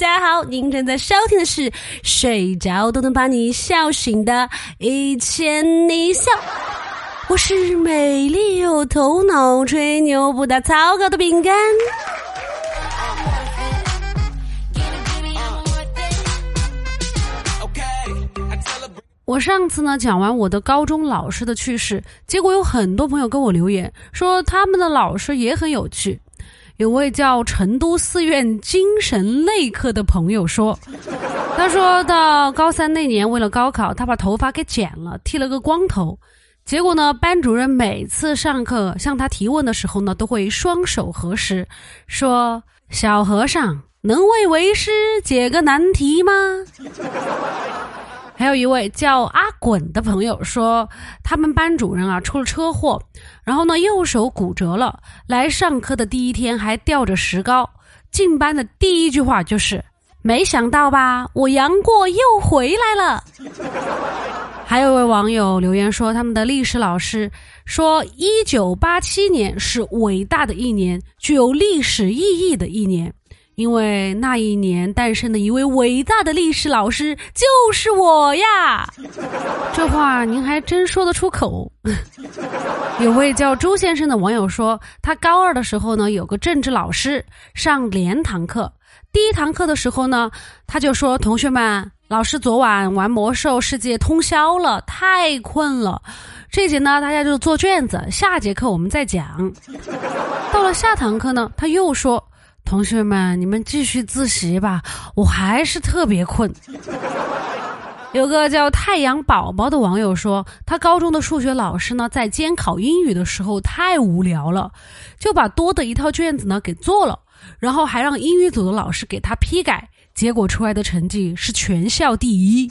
大家好，您正在收听的是睡着都能把你笑醒的《一千你笑》，我是美丽有头脑、吹牛不打草稿的饼干。我上次呢讲完我的高中老师的趣事，结果有很多朋友跟我留言说他们的老师也很有趣。有位叫成都寺院精神内科的朋友说，他说到高三那年为了高考，他把头发给剪了，剃了个光头。结果呢，班主任每次上课向他提问的时候呢，都会双手合十，说：“小和尚能为为师解个难题吗？”还有一位叫阿滚的朋友说，他们班主任啊出了车祸，然后呢右手骨折了，来上课的第一天还吊着石膏，进班的第一句话就是“没想到吧，我杨过又回来了。”还有位网友留言说，他们的历史老师说，一九八七年是伟大的一年，具有历史意义的一年。因为那一年诞生的一位伟大的历史老师就是我呀，这话您还真说得出口。有位叫朱先生的网友说，他高二的时候呢，有个政治老师上连堂课，第一堂课的时候呢，他就说：“同学们，老师昨晚玩魔兽世界通宵了，太困了。这节呢，大家就做卷子，下节课我们再讲。”到了下堂课呢，他又说。同学们，你们继续自习吧，我还是特别困。有个叫太阳宝宝的网友说，他高中的数学老师呢，在监考英语的时候太无聊了，就把多的一套卷子呢给做了，然后还让英语组的老师给他批改，结果出来的成绩是全校第一。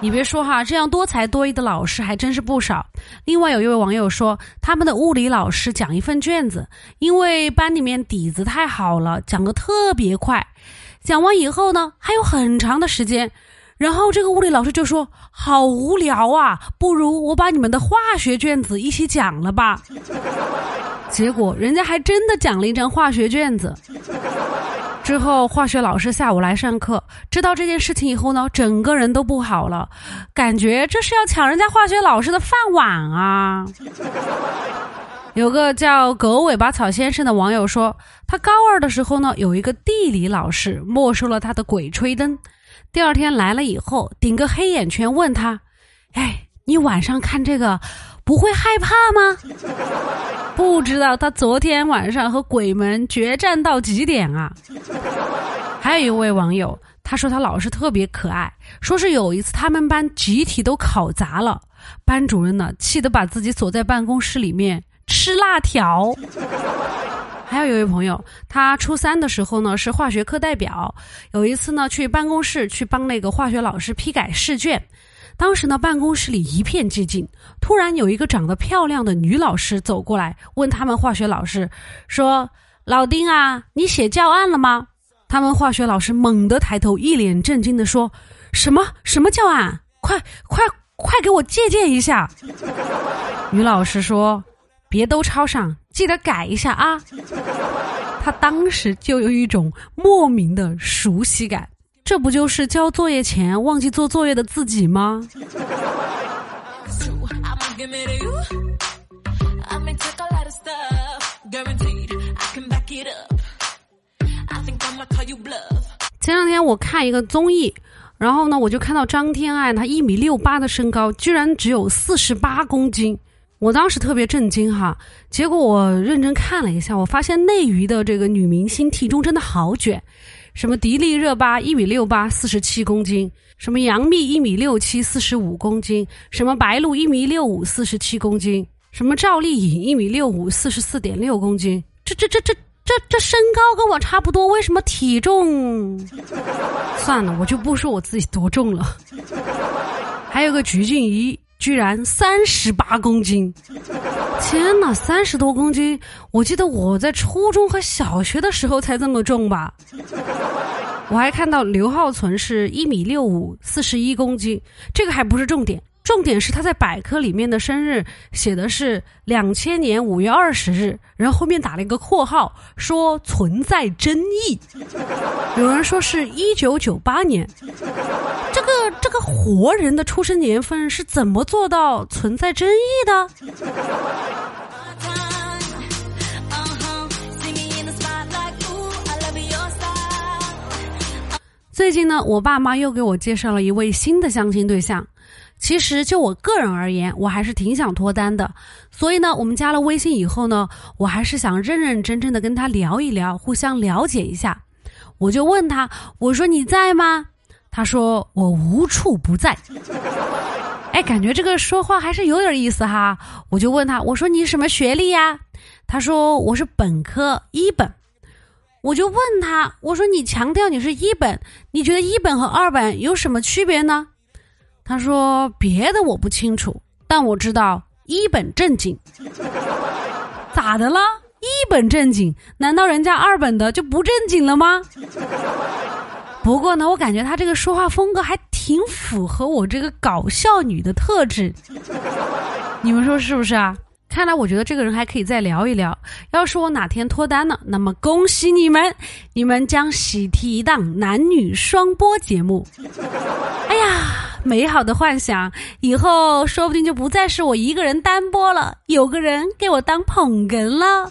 你别说哈，这样多才多艺的老师还真是不少。另外有一位网友说，他们的物理老师讲一份卷子，因为班里面底子太好了，讲得特别快。讲完以后呢，还有很长的时间，然后这个物理老师就说：“好无聊啊，不如我把你们的化学卷子一起讲了吧。”结果人家还真的讲了一张化学卷子。之后，化学老师下午来上课，知道这件事情以后呢，整个人都不好了，感觉这是要抢人家化学老师的饭碗啊！有个叫“狗尾巴草先生”的网友说，他高二的时候呢，有一个地理老师没收了他的鬼吹灯，第二天来了以后，顶个黑眼圈问他：“哎，你晚上看这个不会害怕吗？”不知道他昨天晚上和鬼门决战到几点啊？还有一位网友，他说他老师特别可爱，说是有一次他们班集体都考砸了，班主任呢气得把自己锁在办公室里面吃辣条。还有一位朋友，他初三的时候呢是化学课代表，有一次呢去办公室去帮那个化学老师批改试卷。当时呢，办公室里一片寂静。突然有一个长得漂亮的女老师走过来，问他们化学老师说：“老丁啊，你写教案了吗？”他们化学老师猛地抬头，一脸震惊地说：“什么什么教案？快快快给我借鉴一下！”女老师说：“别都抄上，记得改一下啊。”他当时就有一种莫名的熟悉感。这不就是交作业前忘记做作业的自己吗？前两天我看一个综艺，然后呢，我就看到张天爱，她一米六八的身高，居然只有四十八公斤，我当时特别震惊哈。结果我认真看了一下，我发现内娱的这个女明星体重真的好卷。什么迪丽热巴一米六八四十七公斤，什么杨幂一米六七四十五公斤，什么白鹿一米六五四十七公斤，什么赵丽颖一米六五四十四点六公斤，这这这这这这身高跟我差不多，为什么体重？算了，我就不说我自己多重了。还有个鞠婧祎。居然三十八公斤！天哪，三十多公斤！我记得我在初中和小学的时候才这么重吧。我还看到刘浩存是一米六五，四十一公斤。这个还不是重点，重点是他在百科里面的生日写的是两千年五月二十日，然后后面打了一个括号，说存在争议。有人说是一九九八年，个活人的出生年份是怎么做到存在争议的？最近呢，我爸妈又给我介绍了一位新的相亲对象。其实就我个人而言，我还是挺想脱单的。所以呢，我们加了微信以后呢，我还是想认认真真的跟他聊一聊，互相了解一下。我就问他，我说你在吗？他说我无处不在。哎，感觉这个说话还是有点意思哈。我就问他，我说你什么学历呀？他说我是本科一本。我就问他，我说你强调你是一本，你觉得一本和二本有什么区别呢？他说：“别的我不清楚，但我知道一本正经。咋的了？一本正经？难道人家二本的就不正经了吗？不过呢，我感觉他这个说话风格还挺符合我这个搞笑女的特质。你们说是不是啊？看来我觉得这个人还可以再聊一聊。要是我哪天脱单了，那么恭喜你们，你们将喜提一档男女双播节目。哎呀！”美好的幻想，以后说不定就不再是我一个人单播了，有个人给我当捧哏了。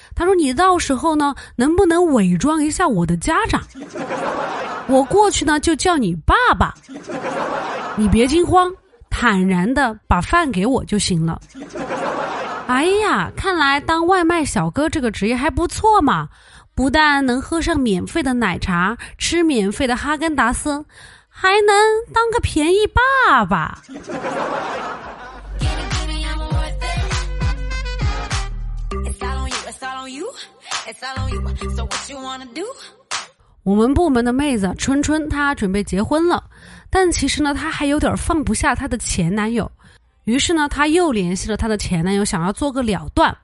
他说你到时候呢能不能伪装一下我的家长？我过去呢就叫你爸爸，你别惊慌，坦然的把饭给我就行了。哎呀，看来当外卖小哥这个职业还不错嘛，不但能喝上免费的奶茶，吃免费的哈根达斯，还能当个便宜爸爸。我们部门的妹子春春，她准备结婚了，但其实呢，她还有点放不下她的前男友。于是呢，她又联系了她的前男友，想要做个了断。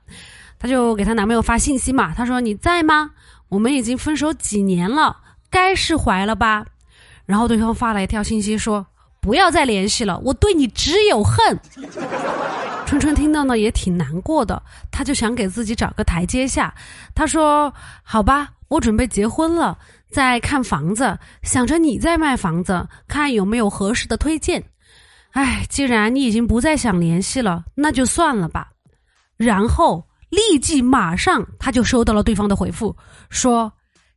她就给她男朋友发信息嘛，她说：“你在吗？我们已经分手几年了，该释怀了吧？”然后对方发了一条信息说：“不要再联系了，我对你只有恨。”春春听到呢也挺难过的，他就想给自己找个台阶下。他说：“好吧，我准备结婚了，在看房子，想着你在卖房子，看有没有合适的推荐。哎，既然你已经不再想联系了，那就算了吧。”然后立即马上他就收到了对方的回复，说：“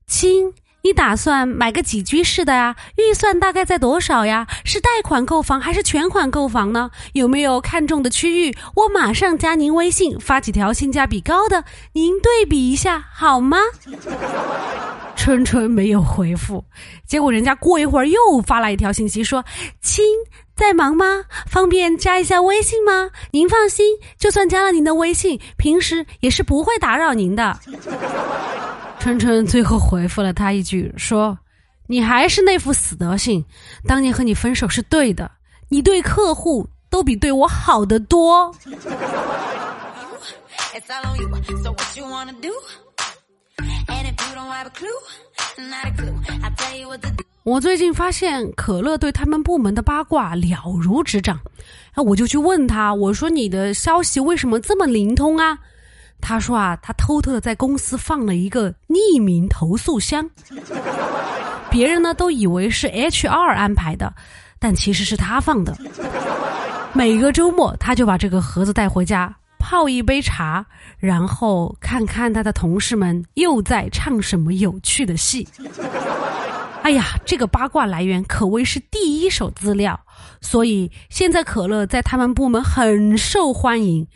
亲。”你打算买个几居室的呀？预算大概在多少呀？是贷款购房还是全款购房呢？有没有看中的区域？我马上加您微信，发几条性价比高的，您对比一下好吗？春春没有回复，结果人家过一会儿又发来一条信息说：“亲，在忙吗？方便加一下微信吗？您放心，就算加了您的微信，平时也是不会打扰您的。”春春最后回复了他一句，说：“你还是那副死德性，当年和你分手是对的，你对客户都比对我好得多。”我最近发现可乐对他们部门的八卦了如指掌，那我就去问他，我说：“你的消息为什么这么灵通啊？”他说啊，他偷偷的在公司放了一个匿名投诉箱，别人呢都以为是 HR 安排的，但其实是他放的。每个周末，他就把这个盒子带回家，泡一杯茶，然后看看他的同事们又在唱什么有趣的戏。哎呀，这个八卦来源可谓是第一手资料，所以现在可乐在他们部门很受欢迎，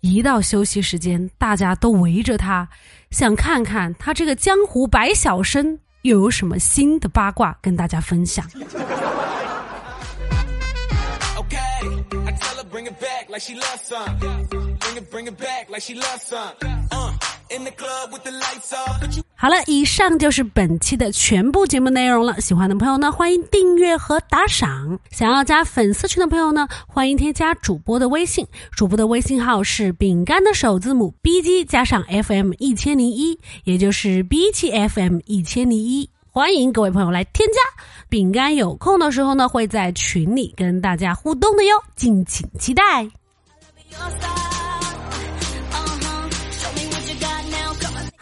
一到休息时间大家都围着他，想看看他这个江湖百小生又有什么新的八卦跟大家分享。ok，i tell her bring it back like she loves her。yeah，bring it bring it back like she loves some.。好了，以上就是本期的全部节目内容了。喜欢的朋友呢，欢迎订阅和打赏。想要加粉丝群的朋友呢，欢迎添加主播的微信，主播的微信号是饼干的首字母 B G 加上 F M 一千零一，也就是 B G F M 一千零一。欢迎各位朋友来添加。饼干有空的时候呢，会在群里跟大家互动的哟，敬请期待。